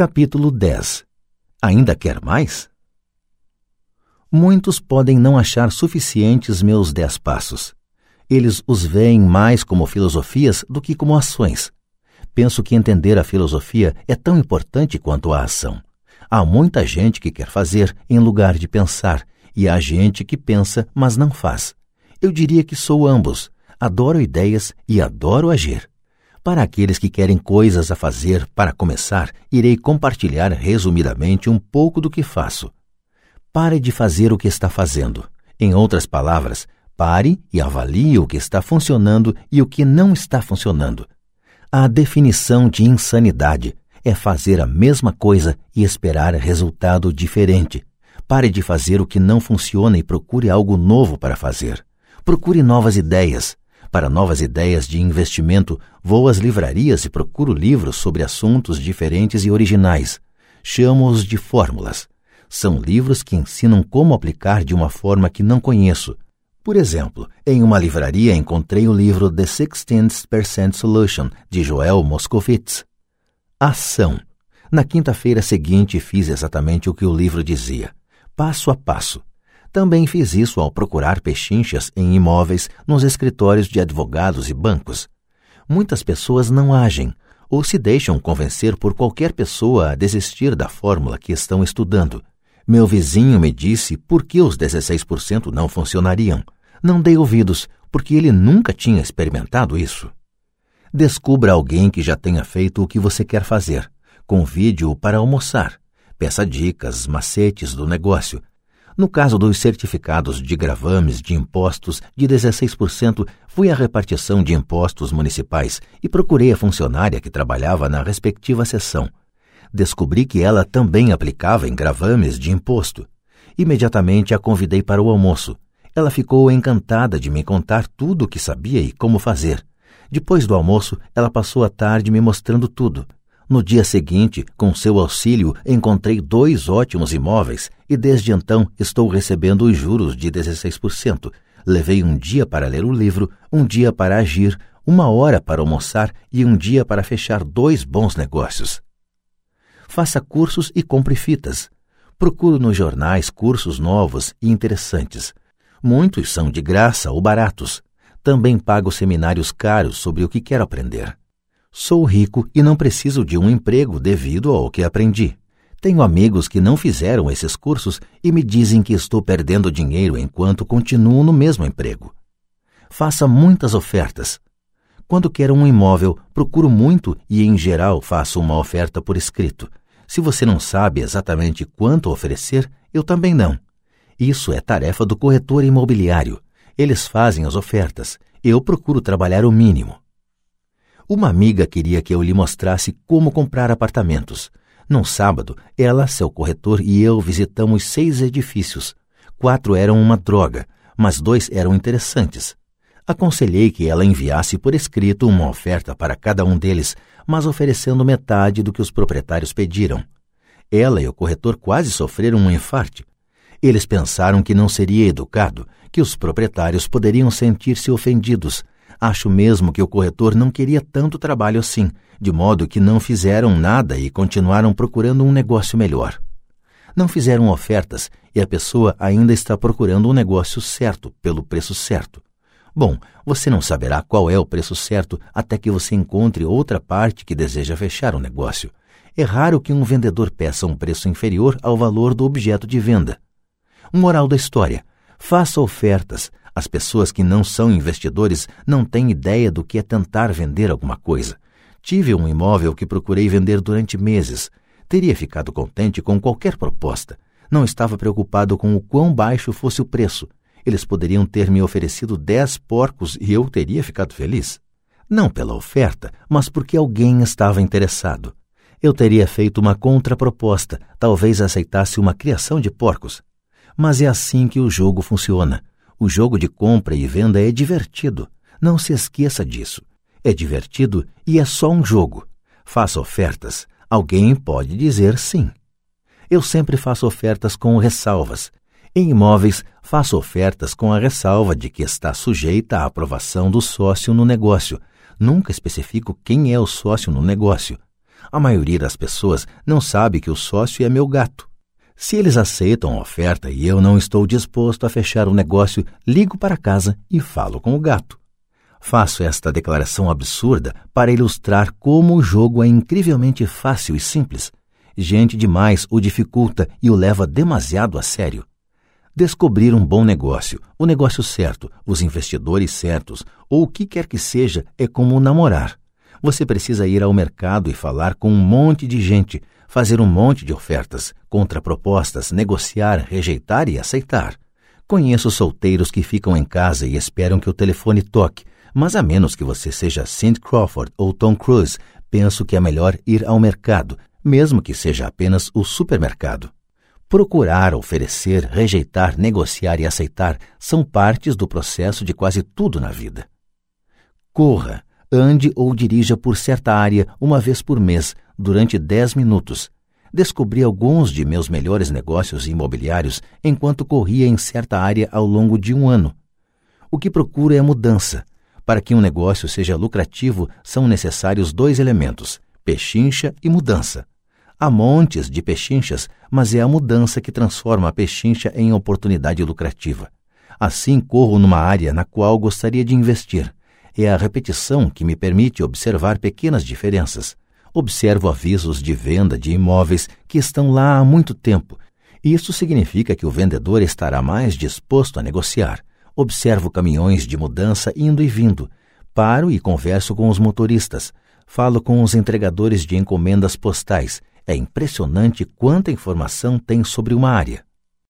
Capítulo 10 Ainda quer mais? Muitos podem não achar suficientes meus dez passos. Eles os veem mais como filosofias do que como ações. Penso que entender a filosofia é tão importante quanto a ação. Há muita gente que quer fazer em lugar de pensar, e há gente que pensa, mas não faz. Eu diria que sou ambos. Adoro ideias e adoro agir. Para aqueles que querem coisas a fazer para começar, irei compartilhar resumidamente um pouco do que faço. Pare de fazer o que está fazendo. Em outras palavras, pare e avalie o que está funcionando e o que não está funcionando. A definição de insanidade é fazer a mesma coisa e esperar resultado diferente. Pare de fazer o que não funciona e procure algo novo para fazer. Procure novas ideias, para novas ideias de investimento, vou às livrarias e procuro livros sobre assuntos diferentes e originais. Chamo-os de fórmulas. São livros que ensinam como aplicar de uma forma que não conheço. Por exemplo, em uma livraria encontrei o livro The 16th Solution, de Joel Moscovitz. Ação. Na quinta-feira seguinte fiz exatamente o que o livro dizia, passo a passo. Também fiz isso ao procurar pechinchas em imóveis nos escritórios de advogados e bancos. Muitas pessoas não agem ou se deixam convencer por qualquer pessoa a desistir da fórmula que estão estudando. Meu vizinho me disse por que os 16% não funcionariam. Não dei ouvidos, porque ele nunca tinha experimentado isso. Descubra alguém que já tenha feito o que você quer fazer. Convide-o para almoçar. Peça dicas, macetes do negócio no caso dos certificados de gravames de impostos de 16%, fui à repartição de impostos municipais e procurei a funcionária que trabalhava na respectiva seção. Descobri que ela também aplicava em gravames de imposto. Imediatamente a convidei para o almoço. Ela ficou encantada de me contar tudo o que sabia e como fazer. Depois do almoço, ela passou a tarde me mostrando tudo. No dia seguinte, com seu auxílio, encontrei dois ótimos imóveis e desde então estou recebendo os juros de 16%. Levei um dia para ler o livro, um dia para agir, uma hora para almoçar e um dia para fechar dois bons negócios. Faça cursos e compre fitas. Procuro nos jornais cursos novos e interessantes. Muitos são de graça ou baratos. Também pago seminários caros sobre o que quero aprender. Sou rico e não preciso de um emprego devido ao que aprendi. Tenho amigos que não fizeram esses cursos e me dizem que estou perdendo dinheiro enquanto continuo no mesmo emprego. Faça muitas ofertas. Quando quero um imóvel, procuro muito e, em geral, faço uma oferta por escrito. Se você não sabe exatamente quanto oferecer, eu também não. Isso é tarefa do corretor imobiliário. Eles fazem as ofertas. Eu procuro trabalhar o mínimo. Uma amiga queria que eu lhe mostrasse como comprar apartamentos. Num sábado, ela, seu corretor e eu visitamos seis edifícios. Quatro eram uma droga, mas dois eram interessantes. Aconselhei que ela enviasse por escrito uma oferta para cada um deles, mas oferecendo metade do que os proprietários pediram. Ela e o corretor quase sofreram um infarte. Eles pensaram que não seria educado, que os proprietários poderiam sentir-se ofendidos, Acho mesmo que o corretor não queria tanto trabalho assim, de modo que não fizeram nada e continuaram procurando um negócio melhor. Não fizeram ofertas e a pessoa ainda está procurando um negócio certo, pelo preço certo. Bom, você não saberá qual é o preço certo até que você encontre outra parte que deseja fechar o negócio. É raro que um vendedor peça um preço inferior ao valor do objeto de venda. Moral da história: faça ofertas, as pessoas que não são investidores não têm ideia do que é tentar vender alguma coisa. Tive um imóvel que procurei vender durante meses. Teria ficado contente com qualquer proposta. Não estava preocupado com o quão baixo fosse o preço. Eles poderiam ter me oferecido dez porcos e eu teria ficado feliz. Não pela oferta, mas porque alguém estava interessado. Eu teria feito uma contraproposta, talvez aceitasse uma criação de porcos. Mas é assim que o jogo funciona. O jogo de compra e venda é divertido. Não se esqueça disso. É divertido e é só um jogo. Faça ofertas. Alguém pode dizer sim. Eu sempre faço ofertas com ressalvas. Em imóveis, faço ofertas com a ressalva de que está sujeita à aprovação do sócio no negócio. Nunca especifico quem é o sócio no negócio. A maioria das pessoas não sabe que o sócio é meu gato. Se eles aceitam a oferta e eu não estou disposto a fechar o negócio, ligo para casa e falo com o gato. Faço esta declaração absurda para ilustrar como o jogo é incrivelmente fácil e simples. Gente demais o dificulta e o leva demasiado a sério. Descobrir um bom negócio, o negócio certo, os investidores certos, ou o que quer que seja, é como namorar. Você precisa ir ao mercado e falar com um monte de gente, fazer um monte de ofertas, contrapropostas, negociar, rejeitar e aceitar. Conheço solteiros que ficam em casa e esperam que o telefone toque, mas a menos que você seja Cindy Crawford ou Tom Cruise, penso que é melhor ir ao mercado, mesmo que seja apenas o supermercado. Procurar, oferecer, rejeitar, negociar e aceitar são partes do processo de quase tudo na vida. Corra, ande ou dirija por certa área uma vez por mês, durante 10 minutos. Descobri alguns de meus melhores negócios imobiliários enquanto corria em certa área ao longo de um ano. O que procuro é mudança. Para que um negócio seja lucrativo, são necessários dois elementos: pechincha e mudança. Há montes de pechinchas, mas é a mudança que transforma a pechincha em oportunidade lucrativa. Assim corro numa área na qual gostaria de investir. É a repetição que me permite observar pequenas diferenças. Observo avisos de venda de imóveis que estão lá há muito tempo. Isso significa que o vendedor estará mais disposto a negociar. Observo caminhões de mudança indo e vindo. Paro e converso com os motoristas. Falo com os entregadores de encomendas postais. É impressionante quanta informação tem sobre uma área.